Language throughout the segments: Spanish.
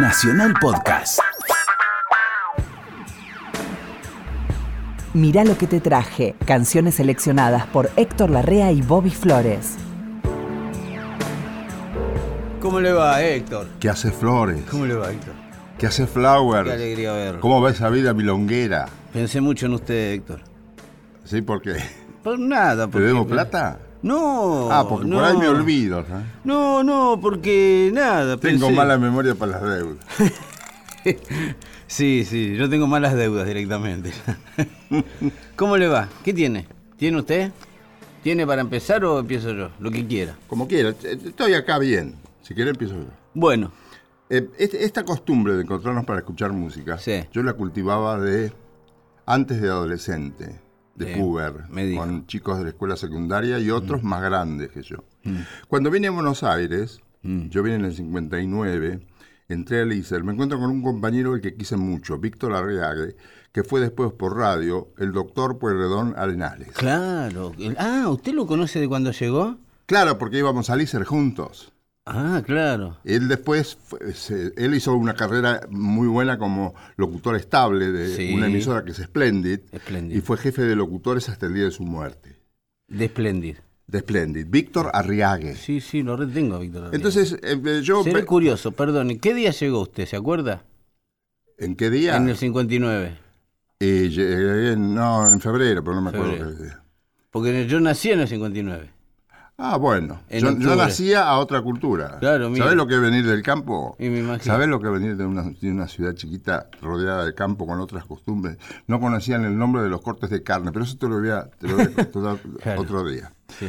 Nacional Podcast. Mirá lo que te traje. Canciones seleccionadas por Héctor Larrea y Bobby Flores. ¿Cómo le va, Héctor? ¿Qué hace Flores? ¿Cómo le va, Héctor? ¿Qué hace Flower? Qué alegría verlo. ¿Cómo va esa vida milonguera? Pensé mucho en usted, Héctor. ¿Sí? ¿Por qué? Por nada. ¿Te Porque... debo plata? No. ah, porque por ahí no. me olvido. No, no, porque nada. Tengo pensé- mala memoria para las deudas. Sí, sí, yo tengo malas deudas directamente. ¿Cómo le va? ¿Qué tiene? ¿Tiene usted? ¿Tiene para empezar o empiezo yo? Lo que quiera. Como quiera, estoy acá bien. Si quiere empiezo yo. Bueno, Eh, esta costumbre de encontrarnos para escuchar música, Sí. yo la cultivaba de antes de adolescente, de me dijo. con chicos de la escuela secundaria y otros más grandes que yo. Cuando vine a Buenos Aires, yo vine en el 59, entré al ISER, me encuentro con un compañero al que quise mucho, Víctor Arriague, que fue después por radio el doctor Pueyrredón Arenales. claro. Ah, ¿usted lo conoce de cuando llegó? Claro, porque íbamos al ISER juntos. Ah, claro. Él después, él hizo una carrera muy buena como locutor estable de Sí. una emisora que es Splendid, Splendid. y fue jefe de locutores hasta el día de su muerte. De Splendid. De Splendid, Víctor Arriague. Sí, sí, lo retengo, Víctor. Rodríguez. Entonces, eh, eh, yo... Seré curioso, perdón. ¿Qué día llegó usted? ¿Se acuerda? ¿En qué día? En el 59. Eh, en- no, en febrero, pero no me acuerdo Febrero. qué día. Porque yo nací en el 59. Ah, bueno. En Yo, yo nacía a otra cultura. Claro, mire. ¿Sabés lo que es venir del campo? Y me imagino. ¿Sabés lo que es venir de una, de una ciudad chiquita rodeada de campo con otras costumbres? No conocían el nombre de los cortes de carne, pero eso te lo voy a, te lo voy a contar Claro. otro día. Sí.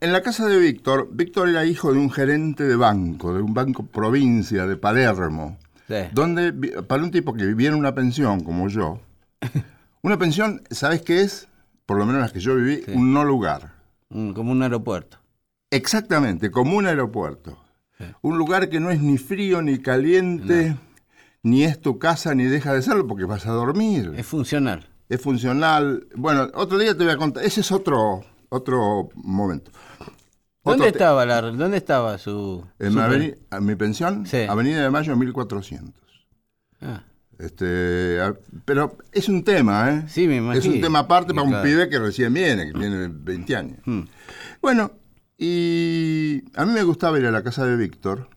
En la casa de Víctor, Víctor era hijo de un gerente de banco, de un banco provincia de Palermo, Sí. donde, para un tipo que vivía en una pensión como yo, una pensión, ¿sabes qué es? Por lo menos las que yo viví, Sí. un no lugar. Mm, como un aeropuerto. Exactamente, como un aeropuerto. Un lugar que no es ni frío ni caliente, ni es tu casa ni deja de serlo porque vas a dormir. Es funcional. Es funcional. Bueno, otro día te voy a contar. Ese es otro, otro momento. ¿Dónde Otro estaba la, dónde estaba su, En su- mi, aveni- a mi pensión, Sí. Avenida de Mayo 1400. Ah, Este, a- pero es un tema, ¿eh? Sí, me Es un imagino. tema aparte para un pibe que recién viene, que tiene 20 años. hmm. Bueno, y a mí me gustaba ir a la casa de Víctor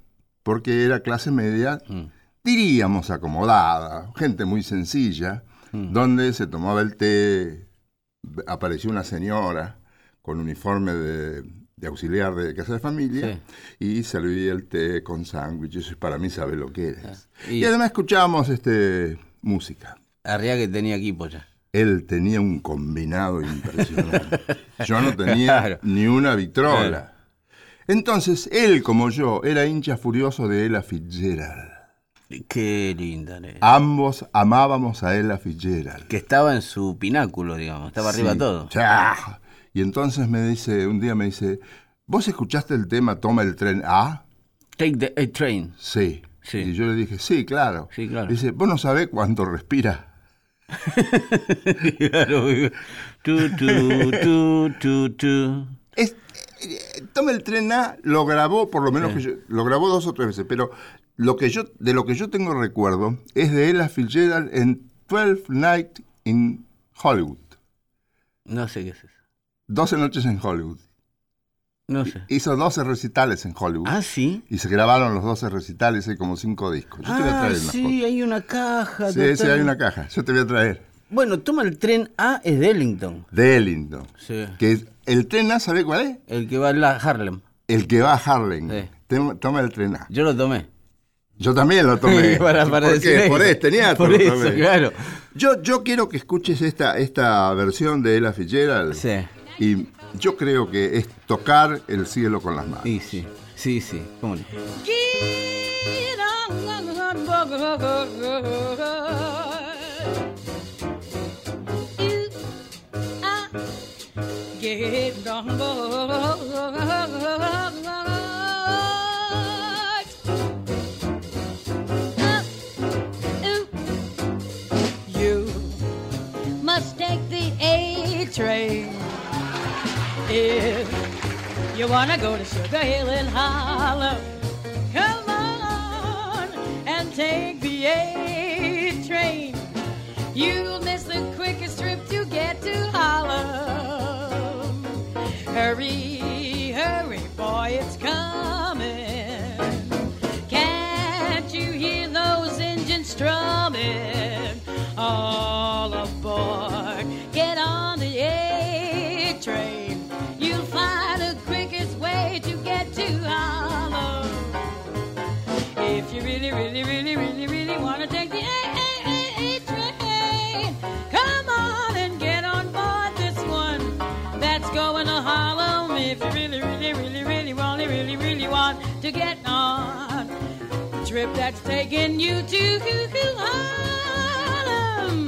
porque era clase media, Mm. diríamos acomodada, gente muy sencilla, Mm. donde se tomaba el té, apareció una señora con uniforme de, de auxiliar de casa de familia y servía el té con sándwiches, para mí sabe lo que es. Y- Y, además escuchábamos este, música. Arriaga tenía equipo ya. Él tenía un combinado impresionante. Yo no tenía Claro. ni una vitrola. Claro. Entonces, él, como yo, era hincha furioso de Ella Fitzgerald. Qué linda. ne. Ambos amábamos a Ella Fitzgerald. Que estaba en su pináculo, digamos. Estaba arriba Sí. todo. ¡Chá! Y entonces me dice, un día me dice, ¿vos escuchaste el tema Toma el tren A? Take the a train. Sí. Sí. Y yo le dije, sí, claro. Sí, claro. Dice, ¿vos no sabés cuánto respira? Claro, tu, tu, tu, tu. Es- eh, Toma el tren A lo grabó, por lo menos que yo, lo grabó dos o tres veces, pero lo que yo, de lo que yo tengo recuerdo es de Ella Fitzgerald en 12 Nights in Hollywood. No sé qué es eso. 12 noches en Hollywood. No sé. Hizo 12 recitales en Hollywood. Ah, sí. Y se grabaron los 12 recitales, hay como 5 discos. Yo te voy a Ah, traer una sí, hay una caja. Sí, sí, hay una caja. Yo te voy a traer. Bueno, toma el tren A, es de Ellington. De Ellington. Sí. Que es- el tren A, ¿sabe cuál es? El que va a Harlem. El que va a Harlem. Sí. Toma el tren A. Yo lo tomé. Yo también lo tomé. Para- para ¿Por decir qué? eso. Por este niato Por lo eso, tomé. claro. Yo, yo quiero que escuches esta, esta versión de Ella Fitzgerald. Sí. Y yo creo que es tocar el cielo con las manos. Sí, sí. Sí, sí. Hill. You wanna go to Sugar Hill in Harlem? Come on and take the A train. You'll miss the quickest trip to get to Harlem. Hurry to get on trip that's taking you to Harlem.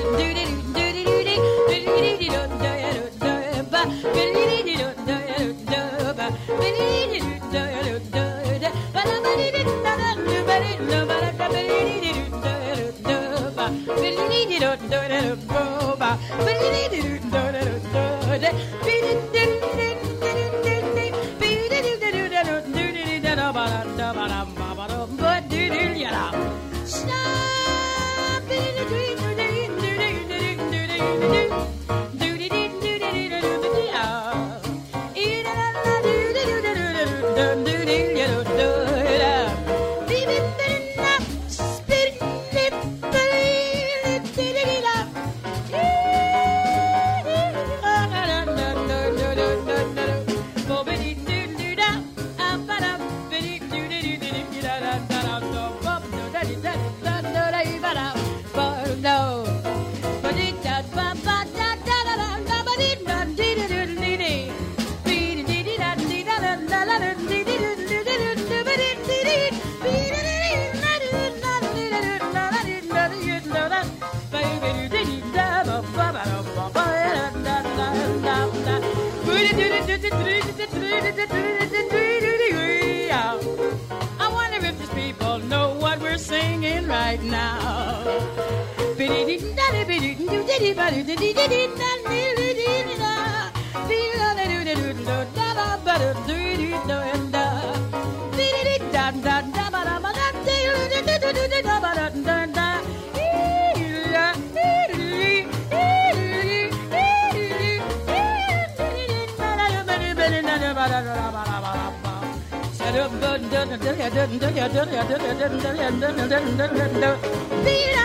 Peter!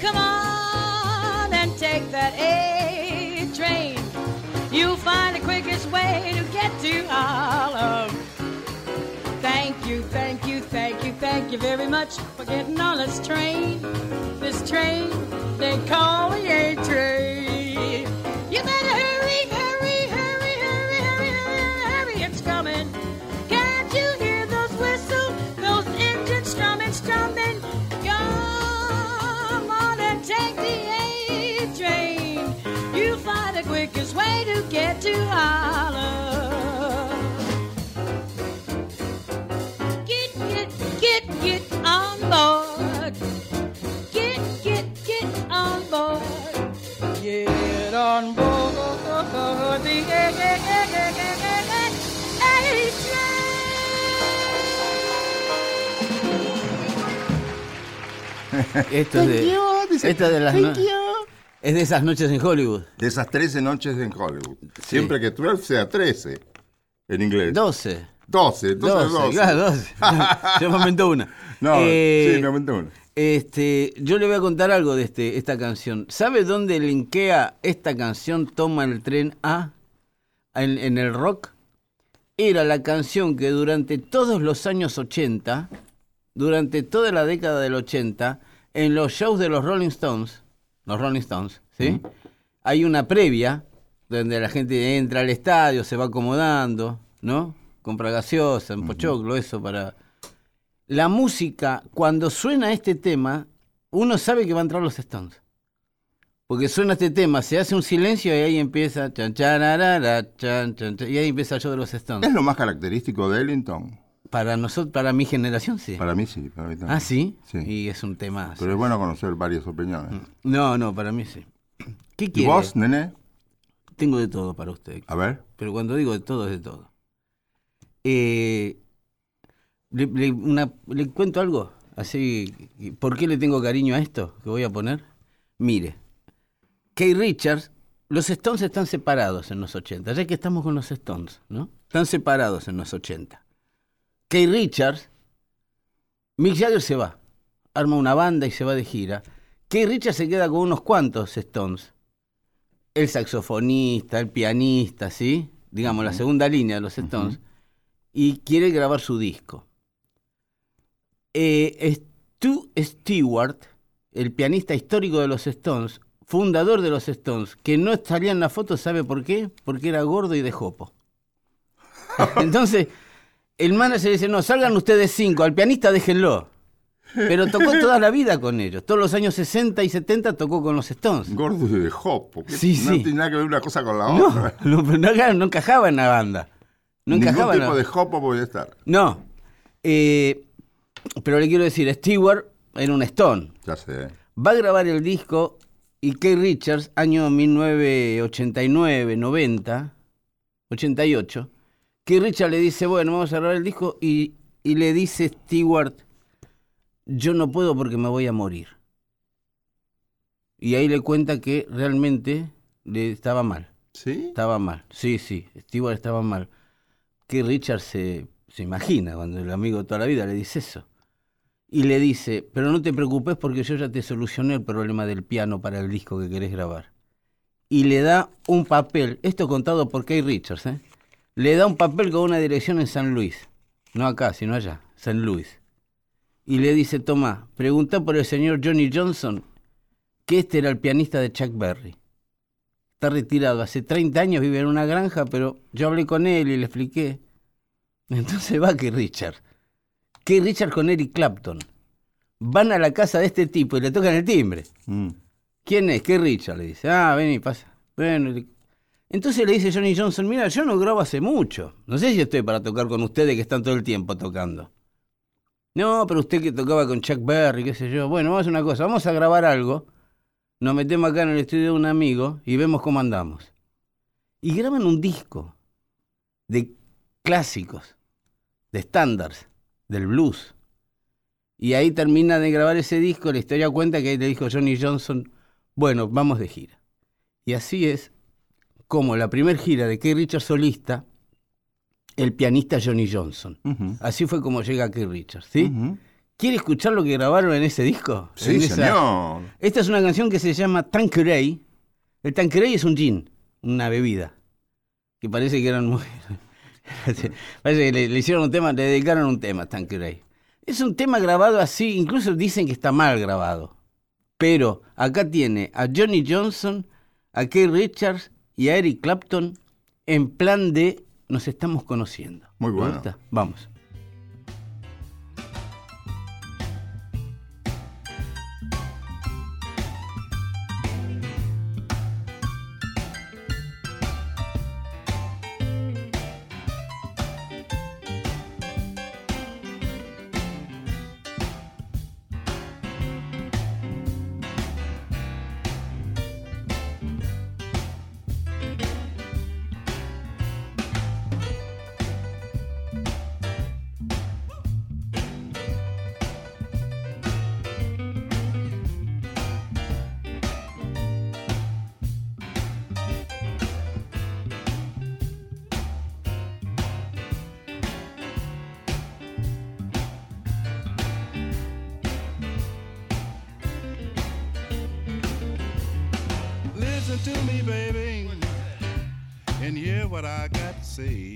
Come on and take that A train. You'll find the quickest way to get to Harlem. Thank you very much for getting on this train. This train they call the A train. You better hurry, hurry, hurry, hurry, hurry, hurry, hurry. It's coming. Can't you hear those whistles, those engines strumming, strumming? Come on and take the A train. You find the quickest way to get to Holland. Esto es de, esta de las no- es de esas noches en Hollywood. De esas 13 noches en Hollywood. Siempre que 12 sea 13 en inglés. 12. 12, entonces 12, 12. claro, 12. Yo me aumentó una. No, Eh, sí, me aumenté uno. Este, yo le voy a contar algo de este, esta canción. ¿Sabe dónde linkea esta canción Toma el tren A? En, en el rock. Era la canción que durante todos los años 80, durante toda la década del 80, en los shows de los Rolling Stones, los Rolling Stones, ¿sí? Hay una previa donde la gente entra al estadio, se va acomodando, ¿no? Compra gaseosa, en pochoclo, eso para la música, cuando suena este tema, uno sabe que va a entrar los Stones. Porque suena este tema, se hace un silencio y ahí empieza. Chan, chan, y ahí empieza el show de los Stones. Es lo más característico de Ellington. Para nosotros, para mi generación, sí. Para mí sí. Para mí también. Ah, sí. Sí. Y es un tema. Pero es bueno conocer varias opiniones. No, no, para mí sí. ¿Qué ¿Y quiere? vos, nene? Tengo de todo para usted. A ver. Pero cuando digo de todo, es de todo. Eh, le, le- una- le cuento algo. Así, ¿por qué le tengo cariño a esto que voy a poner? Mire, Kay Richards, los Stones están separados en los 80, ya que estamos con los Stones, ¿no? Están separados en los 80. Kay Richards, Mick Jagger se va, arma una banda y se va de gira. Kay Richards se queda con unos cuantos Stones el saxofonista, el pianista, ¿sí? Digamos, la segunda línea de los Stones, y quiere grabar su disco. Eh, Stu Stewart, el pianista histórico de los Stones, fundador de los Stones, que no salía en la foto, ¿sabe por qué? Porque era gordo y de jopo. Entonces, el manager dice, no, salgan ustedes cinco, al pianista déjenlo. Pero tocó toda la vida con ellos. Todos los años 60 y 70 tocó con los Stones. Gordo y de jopo. ¿Qué- Sí, no sí. tiene nada que ver una cosa con la No, otra. no, pero no, no encajaba en la banda. No Ningún encajaba en tipo la de jopo podía estar. No. Eh, pero le quiero decir, Stewart era un Stone. Ya sé. Va a grabar el disco y Kay Richards, año 1989, 90, 88, Kay Richards le dice, bueno, vamos a grabar el disco y, y le dice Stewart, yo no puedo porque me voy a morir. Y ahí le cuenta que realmente le estaba mal. ¿Sí? Estaba mal, sí, sí, Stewart estaba mal. Que Richard se, se imagina cuando el amigo de toda la vida le dice eso. Y le dice, pero no te preocupes porque yo ya te solucioné el problema del piano para el disco que querés grabar. Y le da un papel, esto contado por Kay Richards, ¿eh? Le da un papel con una dirección en San Luis. No acá, sino allá, San Luis. Y le dice, toma, pregunta por el señor Johnny Johnson, que este era el pianista de Chuck Berry está retirado, hace 30 años vive en una granja, pero yo hablé con él y le expliqué. Entonces va que Richard. Que Richard con Eric Clapton. Van a la casa de este tipo y le tocan el timbre. Mm. ¿Quién es? ¿Qué Richard? Le dice. Ah, ven y pasa. Bueno, entonces le dice Johnny Johnson, mira, yo no grabo hace mucho. No sé si estoy para tocar con ustedes que están todo el tiempo tocando. No, pero usted que tocaba con Chuck Berry, qué sé yo. Bueno, vamos a hacer una cosa, vamos a grabar algo nos metemos acá en el estudio de un amigo y vemos cómo andamos. Y graban un disco de clásicos, de estándares, del blues. Y ahí termina de grabar ese disco, la historia cuenta que ahí le dijo Johnny Johnson, bueno, vamos de gira. Y así es como la primer gira de Keith Richards solista, el pianista Johnny Johnson. Así fue como llega Keith Richards, ¿sí? ¿Quiere escuchar lo que grabaron en ese disco? Sí, esa- señor. esta es una canción que se llama Tanqueray. El Tanqueray es un gin, una bebida. Que parece que eran muy. parece que le, le hicieron un tema, le dedicaron un tema a Tanqueray. Es un tema grabado así, incluso dicen que está mal grabado. Pero acá tiene a Johnny Johnson, a Keith Richards y a Eric Clapton en plan de nos estamos conociendo. Muy ¿Le bueno. Vamos. What I got to say.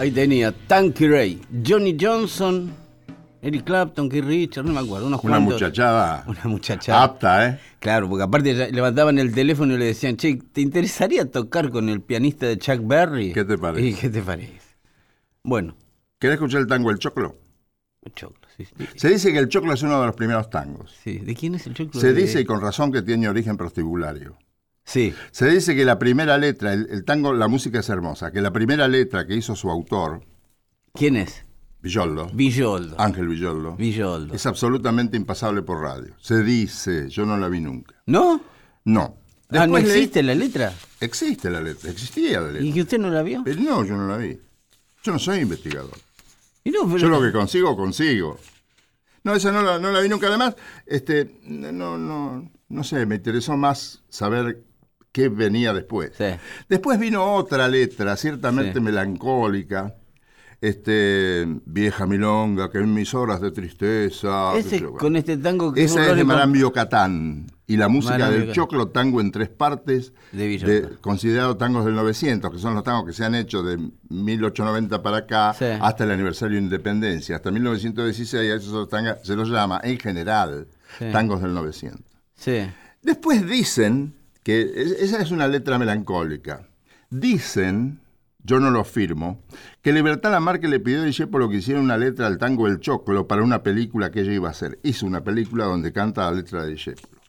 Ahí tenía Tanky Ray, Johnny Johnson, Eric Clapton, Keith Richards, no me acuerdo, unos Una cuantos. muchachada Una muchachada. apta, ¿eh? Claro, porque aparte levantaban el teléfono y le decían, che, ¿te interesaría tocar con el pianista de Chuck Berry? ¿Qué te parece? ¿Y qué te parece? Bueno, ¿Querés escuchar el tango El Choclo? choclo, sí, sí. Se dice que el choclo es uno de los primeros tangos. Sí, ¿De quién es el choclo? Se De- dice, y con razón, que tiene origen prostibulario. Sí, Se dice que la primera letra, el, el tango, la música es hermosa, que la primera letra que hizo su autor, ¿quién es? Villoldo, Villoldo. Ángel Villoldo, Villoldo. es absolutamente impasable por radio. Se dice, yo no la vi nunca. ¿No? No. Ah, ¿no existe la letra? Existe la letra, existía la letra. ¿Y que usted no la vio? Pero no, yo no la vi. Yo no soy investigador. Y no, pero- Yo lo que consigo, consigo. No, esa no la, no la vi nunca. Además, este, no, no, no sé, me interesó más saber qué venía después. Sí. Después vino otra letra, ciertamente Sí. melancólica, este, Vieja Milonga, que en mis horas de tristeza. Ese con este tango que Esa es de Marambio Catán. Y la música Marambio del choclo tango en tres partes, De de, López. considerados tangos del 900, que son los tangos que se han hecho de 1890 para acá Sí. hasta el aniversario de independencia. Hasta 1916 a esos tangos se los llama, en general, Sí. tangos del 900. Sí. Después dicen, que es- esa es una letra melancólica, dicen, yo no lo firmo, que Libertad Lamarque le pidió a Discepolo que hiciera una letra al tango El Choclo para una película que ella iba a hacer. Hizo una película donde canta la letra de Discepolo.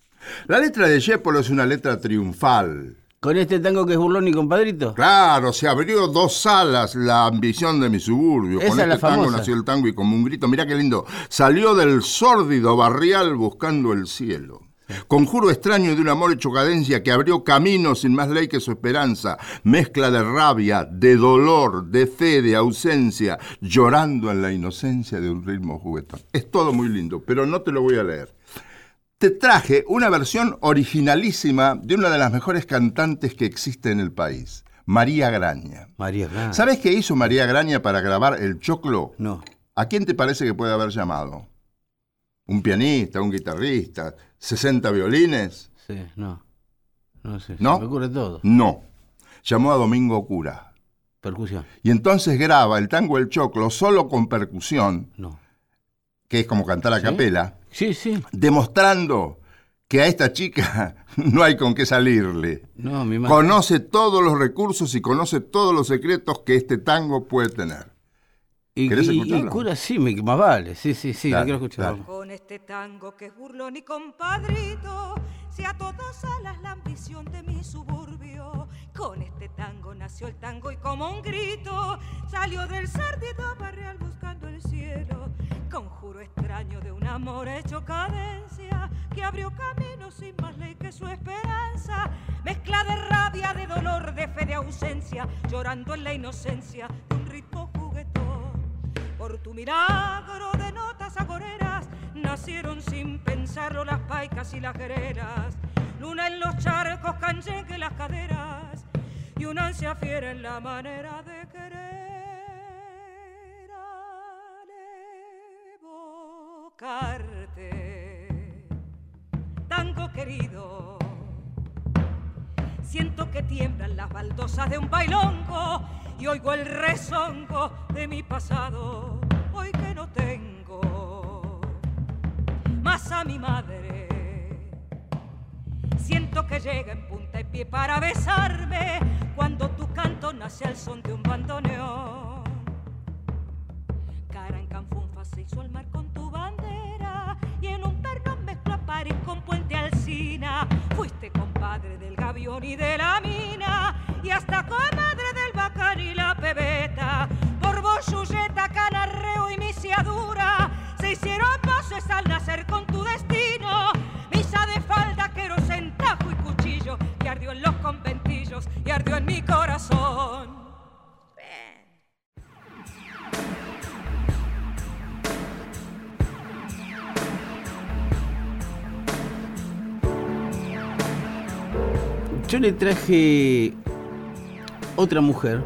La letra de Discepolo es una letra triunfal. Con este tango que es Burloni, compadrito. Claro, se abrió dos salas la ambición de mi suburbio. Esa Con la este tango famosa. nació el tango y como un grito, mirá qué lindo, salió del sórdido barrial buscando el cielo. Conjuro extraño de un amor hecho cadencia que abrió camino sin más ley que su esperanza. Mezcla de rabia, de dolor, de fe, de ausencia, llorando en la inocencia de un ritmo juguetón. Es todo muy lindo, pero no te lo voy a leer te traje una versión originalísima de una de las mejores cantantes que existe en el país, María Graña. María Blanca. ¿Sabes qué hizo María Graña para grabar El Choclo? No. ¿A quién te parece que puede haber llamado? ¿Un pianista, un guitarrista, 60 violines? Sí, no. No sé. ¿No? Se me ocurre todo. No. Llamó a Domingo Cura. Percusión. Y entonces graba el tango El Choclo solo con percusión, No. que es como cantar a ¿Sí? capela, Sí, sí. demostrando que a esta chica no hay con qué salirle. No, mi madre. Conoce todos los recursos y conoce todos los secretos que este tango puede tener. Y, ¿Querés y- y cura sí, me, más vale. Sí, sí, sí, Dale, la quiero escuchar. dale. Con este tango que es burlón y compadrito, si a todas alas la ambición de mi suburbio. Con este tango nació el tango y como un grito salió del sárdido barrial buscando el cielo. Conjuro extraño de un amor hecho cadencia que abrió camino sin más ley que su esperanza. Mezcla de rabia, de dolor, de fe, de ausencia, llorando en la inocencia de un. Por tu milagro de notas agoreras nacieron sin pensarlo las paicas y las guerreras. Luna en los charcos, canyengue las caderas y una ansia fiera en la manera de querer evocarte. Tango querido, Siento que tiemblan las baldosas de un bailongo y oigo el rezongo de mi pasado, hoy que no tengo más a mi madre. Siento que llega en punta y pie para besarme cuando tu canto nace al son de un bandoneón. Cara en Canfunfa se hizo el mar con tu bandera y en un perno mezcló a París con Puente Alsina. Fuiste compadre del gavión y de la mina y hasta comadre al nacer con tu destino. Misa de falda, queros en tajo y cuchillo que ardió en los conventillos y ardió en mi corazón. Yo le traje otra mujer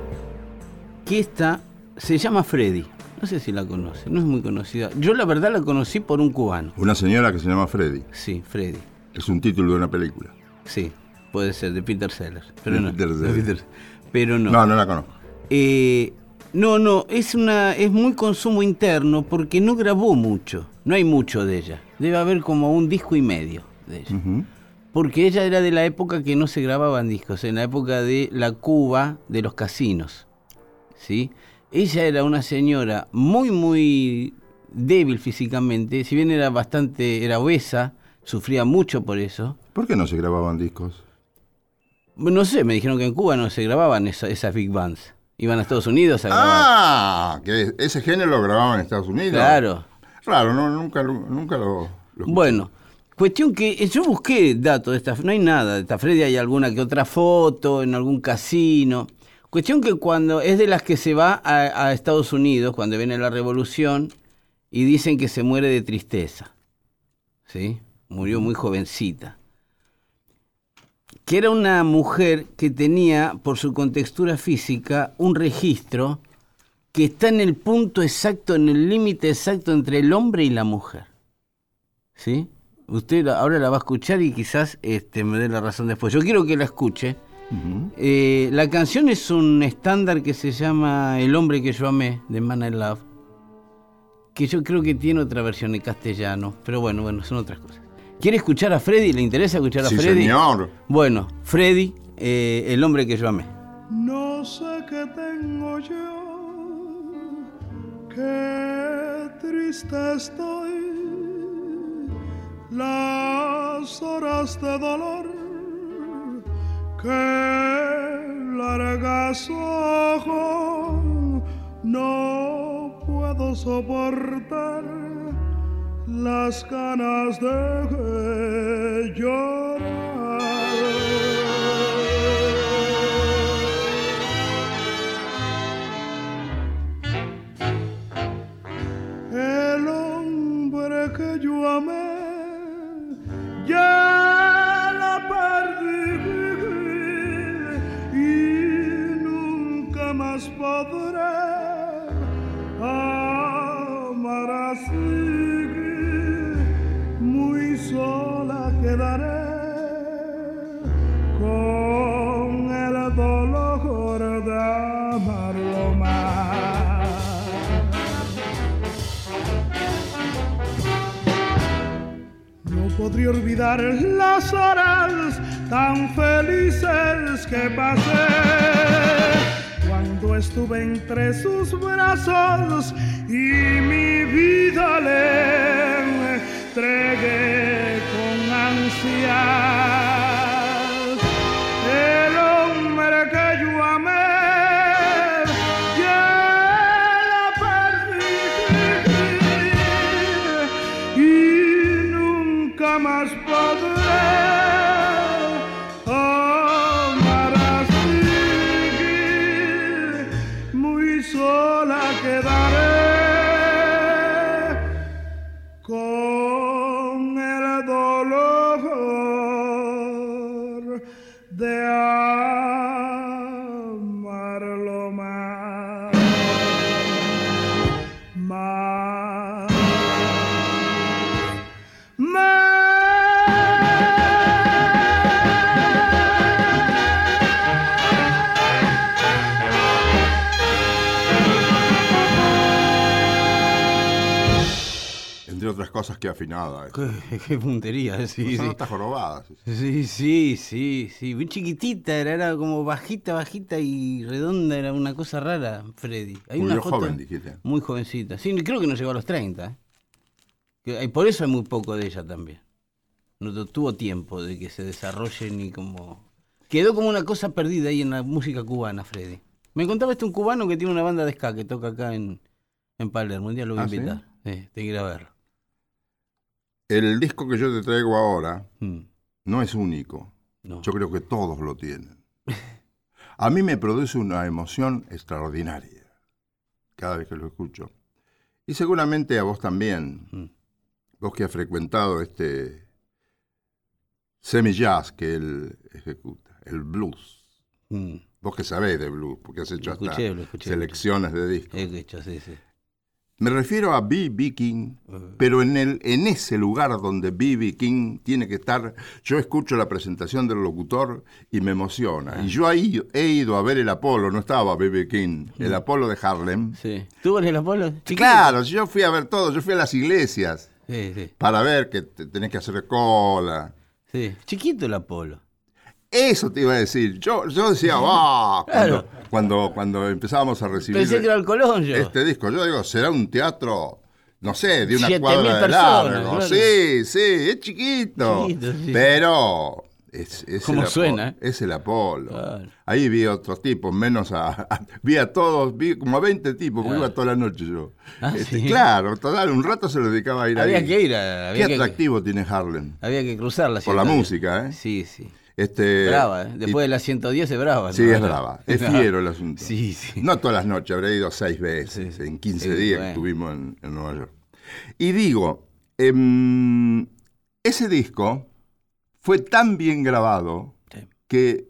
que esta se llama Freddy. No sé si la conoce, no es muy conocida. Yo la verdad la conocí por un cubano. Una señora que se llama Freddy. Sí, Freddy. Es un título de una película. Sí, puede ser, de Peter Sellers. Pero De no. Peter de Sellers. Peter- Pero no. No, no la conozco. Eh, no, no, es una, es muy consumo interno porque no grabó mucho. No hay mucho de ella. Debe haber como un disco y medio de ella. Porque ella era de la época que no se grababan discos, en la época de la Cuba de los casinos. ¿Sí? Ella era una señora muy, muy débil físicamente, si bien era bastante, era obesa, sufría mucho por eso. ¿Por qué no se grababan discos? No sé, me dijeron que en Cuba no se grababan esa- esas big bands. Iban a Estados Unidos a grabar. Ah, que ese género lo grababan en Estados Unidos. claro. Claro, no, nunca, lo- nunca lo, lo Bueno, cuestión que yo busqué datos de esta, no hay nada de esta Freddy, hay alguna que otra foto en algún casino. Cuestión que cuando es de las que se va a, Estados Unidos, cuando viene la revolución, y dicen que se muere de tristeza. ¿Sí? Murió muy jovencita. Que era una mujer que tenía, por su contextura física, un registro que está en el punto exacto, en el límite exacto entre el hombre y la mujer. ¿Sí? Usted ahora la va a escuchar y quizás este, me dé la razón después. Yo quiero que la escuche. Eh, la canción es un estándar que se llama El hombre que yo amé, de Man I Love, que yo creo que tiene otra versión en castellano, pero bueno, bueno, son otras cosas. ¿Quiere escuchar a Freddy? ¿Le interesa escuchar a Sí, Freddy? señor. Bueno, Freddy, eh, El hombre que yo amé. No sé qué tengo yo, qué triste estoy. Las horas de dolor que largas ojos no puedo soportar las ganas de llorar. El hombre que yo amé ya nunca más podré amar así. Muy sola quedaré con el dolor de amarlo más. No podría olvidar las horas tan felices que pasé cuando estuve entre sus brazos y mi vida le entregué con ansias. Cosas que afinada. Qué, qué puntería, sí, sí. notas jorobadas. Sí, sí, sí, sí. Muy chiquitita, era, era como bajita, bajita y redonda, era una cosa rara, Freddy. Hay una foto joven, dijiste. Muy jovencita. Sí, creo que no llegó a los 30. ¿eh? Por eso hay muy poco de ella también. No tu- tuvo tiempo de que se desarrolle ni como... Quedó como una cosa perdida ahí en la música cubana, Freddy. Me contaba este un cubano que tiene una banda de ska que toca acá en, en Palermo. Un día lo voy a ¿Ah, sí? invitar. Sí, te que ir a verlo. El disco que yo te traigo ahora Mm, no es único. no. Yo creo que todos lo tienen. A mí me produce una emoción extraordinaria cada vez que lo escucho. Y seguramente a vos también, Mm. vos que has frecuentado este semi-jazz que él ejecuta, el blues. Mm, Vos que sabés de blues, porque has hecho hasta escuché, selecciones de discos. he hecho, sí, sí. Me refiero a B.B. King, Uh. pero en, el, en ese lugar donde B.B. King tiene que estar, yo escucho la presentación del locutor y me emociona. Y yo ahí he ido a ver el Apolo, no estaba B.B. King, el Apolo de Harlem. Sí. ¿Tú en el Apolo? Chiquito. Claro, yo fui a ver todo, yo fui a las iglesias Sí, sí, para ver que te- tenés que hacer cola. sí. Chiquito el Apolo. Eso te iba a decir. Yo, yo decía, ¡ah! Cuando, Claro. cuando, cuando empezábamos a recibir Pensé que era el Colón yo. este disco, yo digo, será un teatro, no sé, de una Siete cuadra de personas, largo. claro. Sí, sí, es chiquito. Chiquito, sí. Pero es, es ¿Cómo el suena, Apolo, Es el Apolo. Claro. Ahí vi otros tipos, menos a, a- Vi a todos, vi como a 20 tipos, porque Claro. iba toda la noche yo. Ah, Este, ¿sí? Claro, total, un rato se lo dedicaba a ir Había ahí. que ir, a- había Qué que- atractivo tiene Harlem. Había que cruzarla. Por la música, ¿eh? Sí, sí. Este, Brava, ¿eh? y- Después de las 110 es brava. Sí, ¿no? es brava. Es fiero el asunto. Sí, sí. No todas las noches, habré ido seis veces. Sí. En 15 Sí, días bueno. que estuvimos en, en Nueva York. Y digo, em, ese disco fue tan bien grabado Sí. que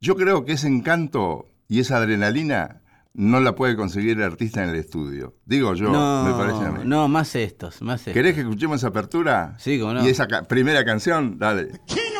yo creo que ese encanto y esa adrenalina no la puede conseguir el artista en el estudio. Digo yo, no, me parece a mí. no, más estos, más estos. ¿Querés que escuchemos esa apertura? Sí, cómo no. Y esa ca- primera canción, dale. Of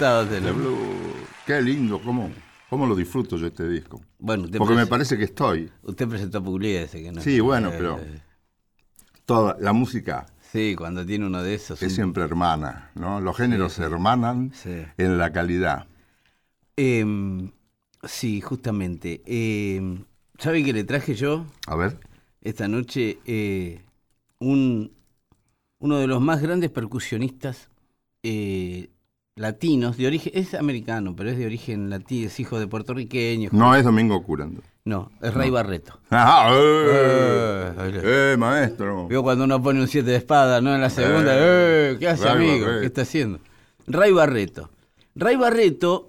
Blue. Qué lindo, cómo, ¿Cómo lo disfruto yo este disco? Bueno, Porque me parece que estoy. usted presentó a Pugliese, que no Sí, bueno, eh, pero toda la música Sí, cuando tiene uno de esos. es un- siempre hermana, ¿no? Los géneros se hermanan Sí. en la calidad. Em, sí, justamente. Em, ¿Sabe qué le traje yo A ver, esta noche? Eh, un, uno de los más grandes percusionistas eh, latinos, de origen, es americano, pero es de origen latino, es hijo de puertorriqueños. no es Domingo Curando. No, es Ray Barreto. ¡Ah! Eh, ¡Eh! ¡Eh, maestro! Vio cuando uno pone un 7 de espada, ¿no? En la segunda, Eh, ¡eh! ¿Qué hace, Ray amigo? Barreto. ¿Qué está haciendo? Ray Barreto. Ray Barreto,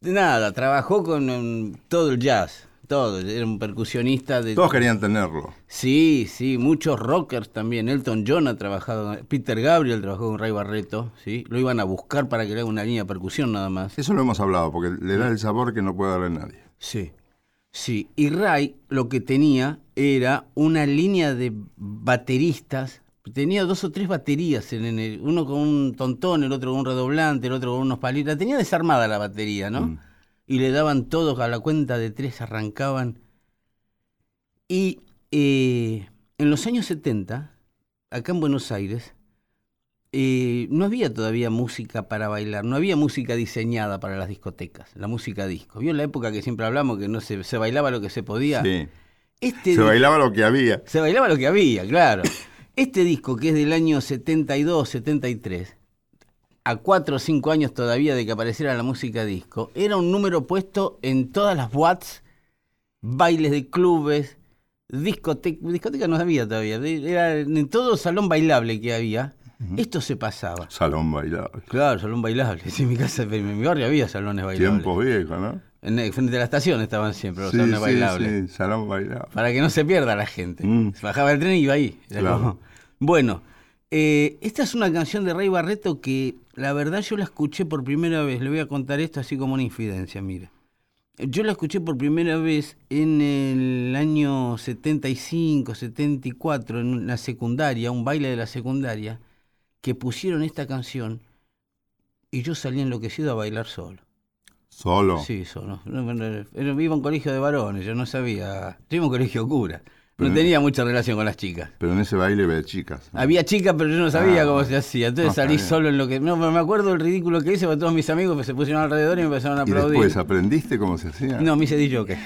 nada, trabajó con um, todo el jazz, todo. Era un percusionista de. Todos querían tenerlo. Sí, sí, muchos rockers también. Elton John ha trabajado, Peter Gabriel trabajó con Ray Barreto, ¿sí? Lo iban a buscar para que le haga una línea de percusión nada más. Eso lo hemos hablado, porque le da el sabor que no puede darle nadie. Sí, sí. Y Ray lo que tenía era una línea de bateristas. Tenía dos o tres baterías, en, el- uno con un tontón, el otro con un redoblante, el otro con unos palitos. Tenía desarmada la batería, ¿no? Mm. Y le daban todos a la cuenta de tres, arrancaban. Y eh, en los años 70, acá en Buenos Aires, eh, no había todavía música para bailar, no había música diseñada para las discotecas, la música disco. ¿Vio la época que siempre hablamos que no se, se bailaba lo que se podía? Sí. Este Se bailaba lo que había. se bailaba lo que había, claro. Este disco, que es del año 72, 73, a cuatro o cinco años todavía de que apareciera la música disco, era un número puesto en todas las watts, bailes de clubes, discotecas, discotecas no había todavía, era en todo salón bailable que había, esto se pasaba. Salón bailable. Claro, salón bailable. Sí, en mi casa, en mi barrio había salones bailables. Tiempos viejos, ¿no? En el- frente a la estación estaban siempre los Sí, salones sí, bailables sí, salón bailable. para que no se pierda la gente. Mm. Se bajaba el tren y iba ahí. Claro. como- Bueno, eh, esta es una canción de Rey Barreto que la verdad yo la escuché por primera vez. Le voy a contar esto así como una infidencia, mire. Yo la escuché por primera vez en el año 75, 74, en la secundaria, un baile de la secundaria, que pusieron esta canción y yo salí enloquecido a bailar solo. Solo. Sí, solo. Era- iba a un colegio de varones, yo no sabía. Yo iba a un colegio cura. No tenía mucha relación con las chicas. Pero en ese baile ve chicas. ¿no? Había chicas, pero yo no sabía Ah, cómo se hacía. Entonces No, salí solo en lo que. No, pero me acuerdo del ridículo que hice, porque todos mis amigos se pusieron alrededor y me empezaron a ¿Y aplaudir. después aprendiste cómo se hacía? No, me hice DJ.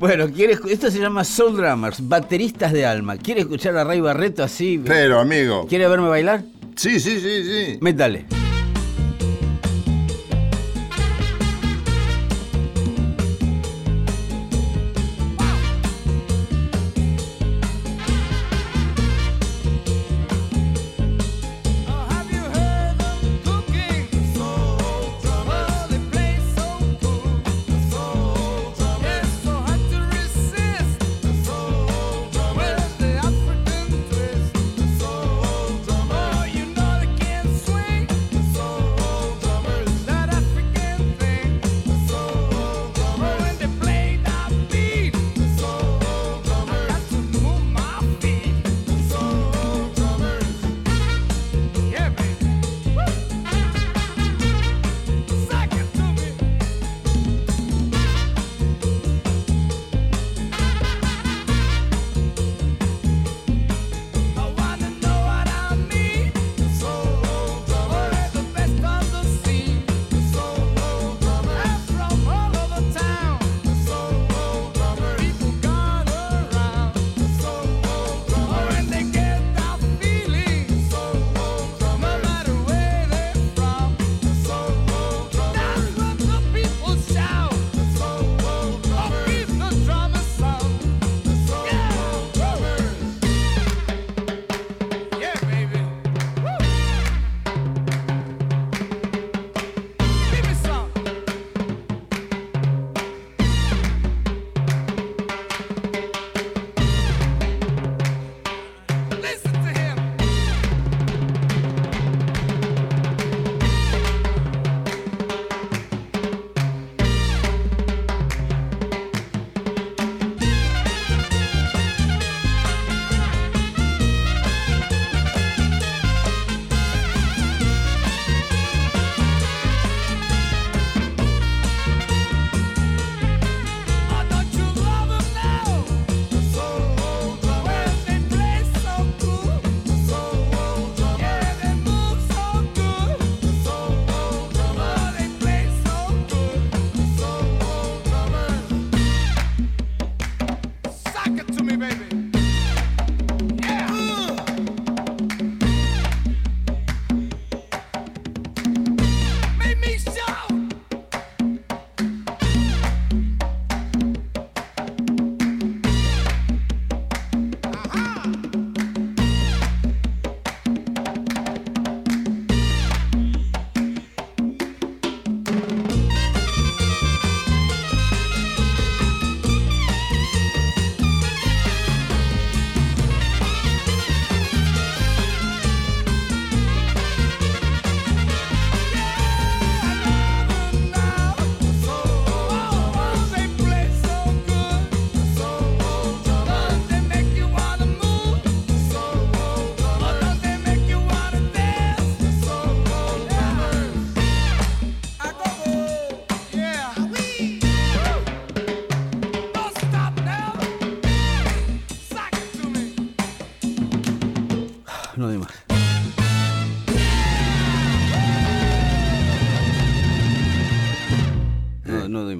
bueno, quiere, escu- esto se llama Soul Drummers, bateristas de alma. ¿Quiere escuchar a Ray Barreto así? Pero, amigo. ¿Quiere verme bailar? Sí, sí, sí, sí. Métale.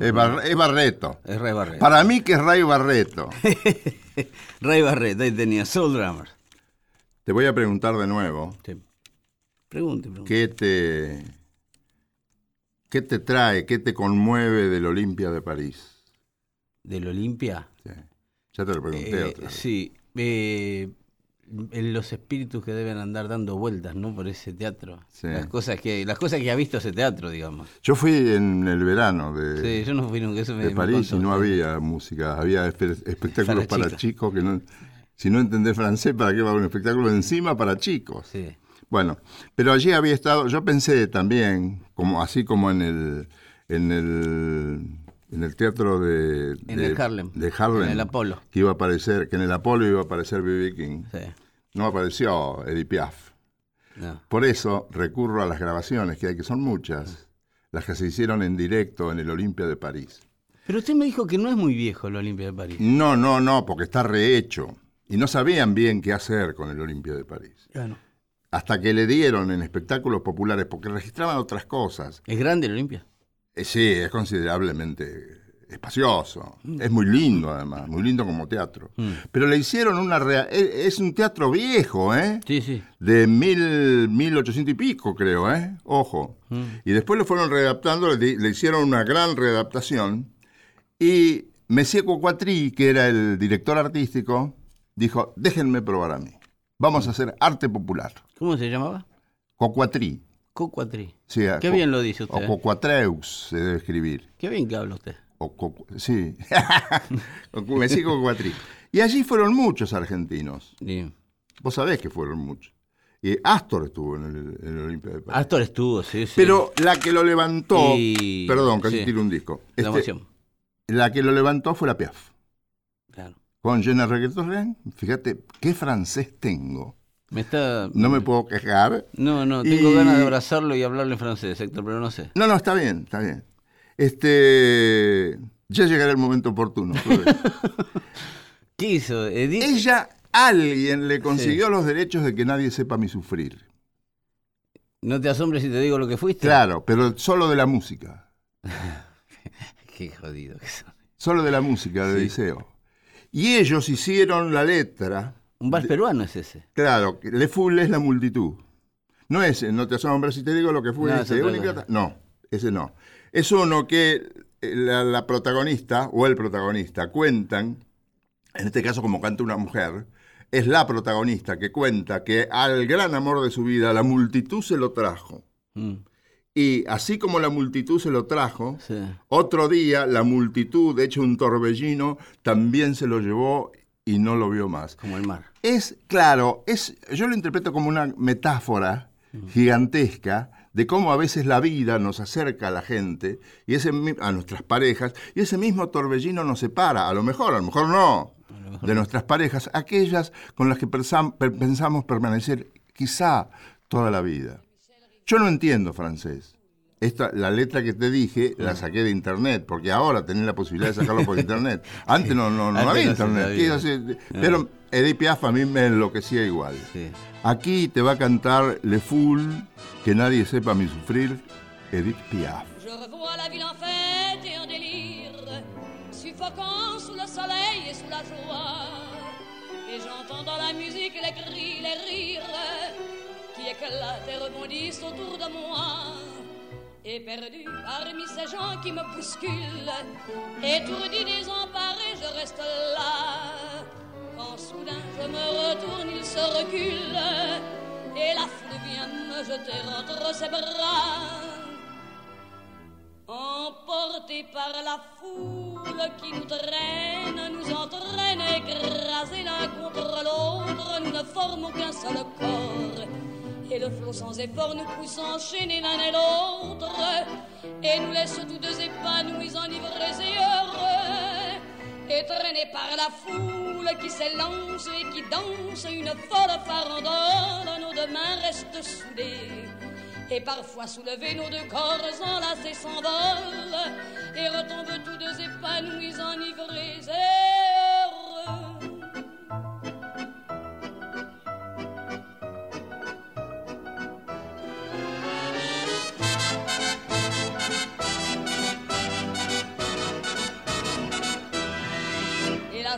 Es, Bar- es Barreto. Es Ray Barreto. Para mí que es Ray Barreto. Ray Barreto, ahí tenía Soul Drummer. Te voy a preguntar de nuevo, Sí. Pregunte, pregunte. ¿qué te, qué te trae, qué te conmueve del Olimpia de París? ¿Del Olimpia? Sí. Ya te lo pregunté Eh, otra vez. sí. eh, los espíritus que deben andar dando vueltas, ¿no? Por ese teatro. Sí. Las cosas que las cosas que ha visto ese teatro, digamos. Yo fui en el verano de, Sí, yo no fui nunca, eso me, de me París y no sí. había música, había espe- espectáculos Para para, chicos. que no... Si no entendés francés, ¿para qué va a un espectáculo encima para chicos? Sí. Bueno, pero allí había estado, yo pensé también, como así como en el en el en el teatro de, En de- el Harlem, de Harlem, en el Apolo. que iba a aparecer, que en el Apolo iba a aparecer B.B. King. Sí. No apareció Edith Piaf. No. Por eso recurro a las grabaciones que hay, que son muchas, las que se hicieron en directo en el Olimpia de París. Pero usted me dijo que no es muy viejo el Olimpia de París. No, no, no, porque está rehecho. Y no sabían bien qué hacer con el Olimpia de París. Claro. Hasta que le dieron en espectáculos populares, porque registraban otras cosas. ¿Es grande el Olimpia? Eh, sí, es considerablemente espacioso. Es muy lindo, además, muy lindo como teatro. Mm. Pero le hicieron una... rea- eh, Es un teatro viejo, ¿eh? Sí, sí. De mil, 1800 y pico, creo, ¿eh? Ojo. Mm. Y después lo fueron readaptando, le, hicieron una gran readaptación. Y Messier Coquatry, que era el director artístico, dijo, déjenme probar a mí. Vamos a hacer arte popular. ¿Cómo se llamaba? Coquatry. Cocuatri. Sí, Qué co- bien lo dice O usted. ¿eh? Coquatreus se debe escribir. Qué bien que habla usted. O co- sí. Messier Coquatry. Y allí fueron muchos argentinos. Sí. Vos sabés que fueron muchos. Astor estuvo en el, en el Olimpia de París. Astor estuvo, sí, sí. Pero la que lo levantó, Y- perdón, casi sí. tiro un disco. La Este, emoción. la que lo levantó fue la Piaf. Claro. Con Jenna Reggaeton, fíjate qué francés tengo. Me está. No me puedo quejar. No, no, tengo Y- ganas de abrazarlo y hablarle en francés, Héctor, pero no sé. No, no, está bien, está bien. Este, ya llegará el momento oportuno. ¿Qué hizo? Edith. Ella, alguien le consiguió los derechos de que nadie sepa mi sufrir. No te asombres si te digo lo que fuiste. Claro, pero solo de la música. Qué jodido que son. Solo de la música de Sí. Liceo. Y ellos hicieron la letra. Un vals peruano es ese. Claro, Le Foule es la multitud. No es, no te asombres si te digo lo que fue No, ese. única- no, ese no. Es uno que eh, la, la protagonista o el protagonista cuentan, en este caso como canta una mujer, es la protagonista que cuenta que al gran amor de su vida la multitud se lo trajo. Mm, Y así como la multitud se lo trajo, sí. otro día la multitud, hecho un torbellino, también se lo llevó y no lo vio más. Como el mar. Es, claro, es, yo lo interpreto como una metáfora gigantesca de cómo a veces la vida nos acerca a la gente, y ese, a nuestras parejas, y ese mismo torbellino nos separa, a lo mejor, a lo mejor no, de nuestras parejas, aquellas con las que pensamos permanecer quizá toda la vida. Yo no entiendo francés. Esta, la letra que te dije la saqué de internet, porque ahora tenés la posibilidad de sacarlo por internet. Antes no, no, no Antes había no internet. decir, Pero Edith Piaf a mí me enloquecía igual. Sí. Aquí te va a cantar Le Foul, que nadie sepa mi sufrir, Edith Piaf. Je revois la ville en fête et en délire, suffocant sous le soleil et sous la joie. Et j'entends dans la musique les cris, les rires qui éclatent et rebondissent autour de moi. Et perdu parmi ces gens qui me bousculent, étourdi, désemparé, je reste là. Quand soudain je me retourne, il se recule, et la foule vient me jeter entre ses bras. Emportés par la foule qui nous traîne, nous entraîne écrasés l'un contre l'autre, nous ne formons qu'un seul corps. Et le flot sans effort nous pousse enchaîner l'un et l'autre, et nous laisse tous deux épanouis, enivrés et heureux. Et traînés par la foule qui s'élance et qui danse une folle farandole, nos deux mains restent soudées. Et parfois soulevés, nos deux corps enlacés s'envolent et retombent tous deux épanouis, enivrés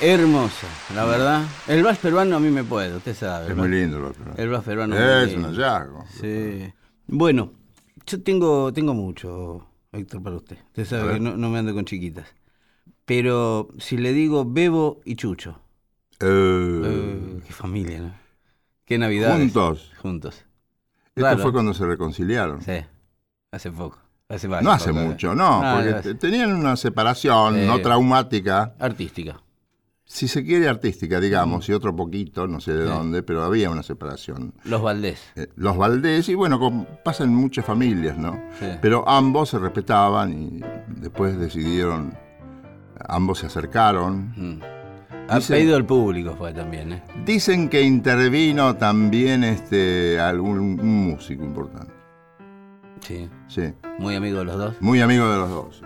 Hermosa, la verdad. El vals peruano a mí me puede, usted sabe. Es el muy vals- lindo lo otro. El vals peruano Es un hallazgo. Sí. Bueno, yo tengo, tengo mucho, Héctor, para usted. Usted sabe que no, no me ando con chiquitas. Pero si le digo Bebo y Chucho, Eh, eh, qué familia, ¿no? Qué Navidad. Juntos. Juntos. Esto fue cuando se reconciliaron. Sí, hace poco. Hace No hace mucho, no, Ah, porque tenían una separación no traumática, Artística. Si se quiere artística, digamos, y otro poquito, no sé de Sí. dónde, pero había una separación. Los Valdés. Eh, Los Valdés, y bueno, como pasa en muchas familias, ¿no? Sí. Pero ambos se respetaban y después decidieron, ambos se acercaron. Mm. Ha pedido el público fue también, ¿eh? Dicen que intervino también este algún músico importante. Sí. Sí, Muy amigo de los dos. muy amigo de los dos.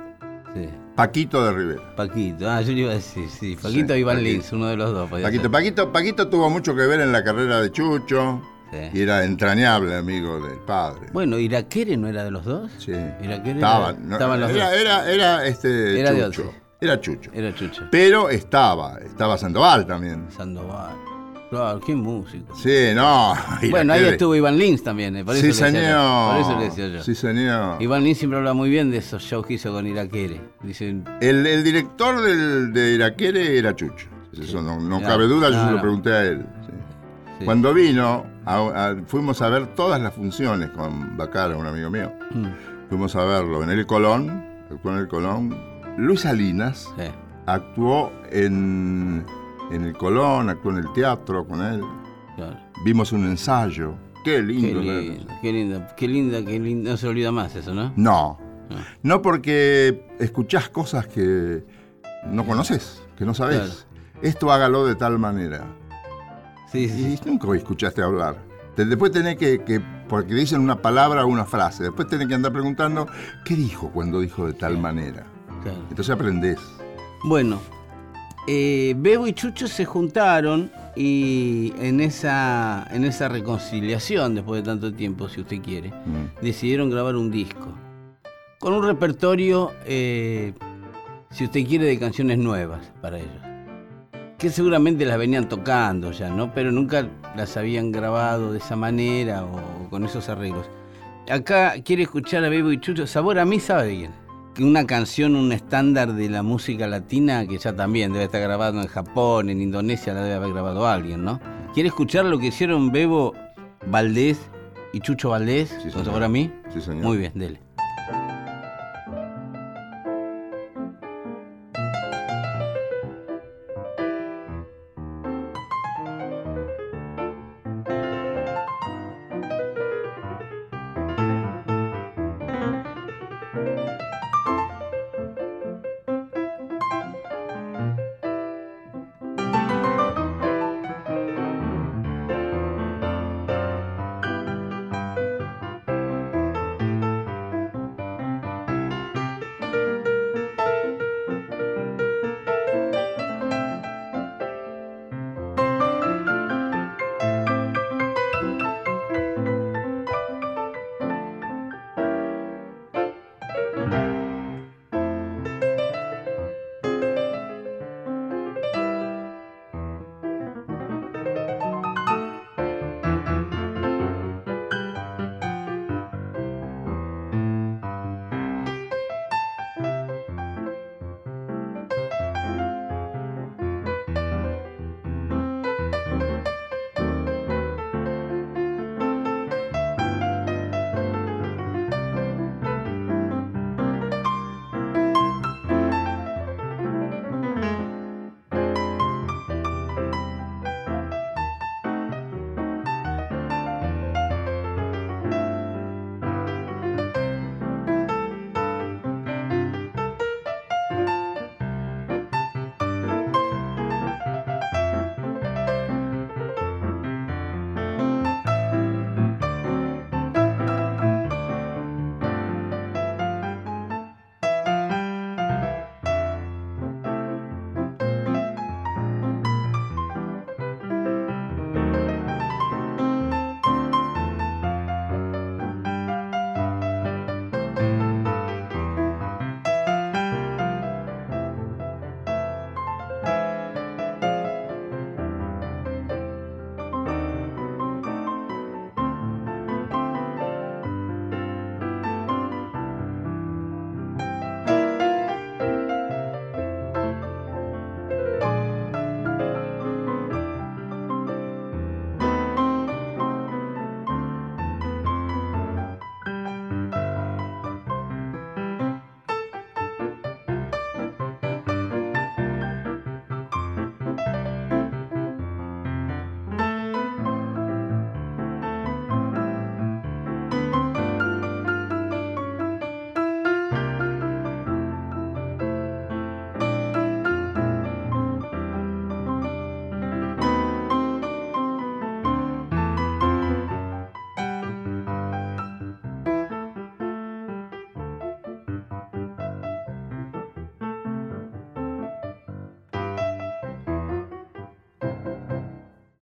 Sí. Paquito de Rivera. Paquito. Ah, yo le iba a decir, sí. Paquito Sí, y Iván. Lins, uno de los dos. Paquito, ser. Paquito, Paquito tuvo mucho que ver en la carrera de Chucho Sí. y era entrañable amigo del padre. Bueno, ¿Iraquere no era de los dos? Sí. Iraquere Estaban, era- no, estaban los era, dos. era, era, este Era Chucho. Era Chucho. Era Chucho. Pero estaba, estaba Sandoval también. Sandoval. Claro, qué músico. Sí, no. Bueno, ahí estuvo Iván Lins también, eh, por eso Sí, yo. señor. Por eso le decía yo. Sí, señor. Iván Lins siempre habla muy bien de esos shows que hizo con Iraquere. Dicen, El, el director del, de Iraquere era Chucho. Eso no, no Claro. cabe duda, yo se lo pregunté a él. sí. Cuando vino, a- a- fuimos a ver todas las funciones con Bacara, un amigo mío. Mm, Fuimos a verlo en el Colón, actuó en el Colón. Luis Salinas sí, actuó en, en el Colón, actuó en el teatro con él. claro. Vimos un ensayo. Qué Qué lindo. ¿verdad? lindo, qué linda, qué linda, qué linda. No se olvida más eso, ¿no? No, no porque escuchás cosas que no conoces, que no sabes. Esto hágalo de tal manera. Sí, sí. Y nunca escuchaste hablar. Después tenés que, que- porque dicen una palabra o una frase, después tenés que andar preguntando, ¿qué dijo cuando dijo de tal manera? claro. Entonces aprendés. Bueno, eh, Bebo y Chucho se juntaron y en esa, en esa reconciliación, después de tanto tiempo, si usted quiere, Mm. decidieron grabar un disco. Con un repertorio, eh, si usted quiere, de canciones nuevas para ellos. Que seguramente las venían tocando ya, ¿no? Pero nunca las habían grabado de esa manera o con esos arreglos. Acá quiere escuchar a Bebo y Chucho. Sabor a mí, ¿sabe? Que Una canción, un estándar de la música latina que ya también debe estar grabado en Japón, en Indonesia, la debe haber grabado alguien, ¿no? ¿Quiere escuchar lo que hicieron Bebo Valdés y Chucho Valdés Sí, con a mí? Sí, señor. Muy bien, dele.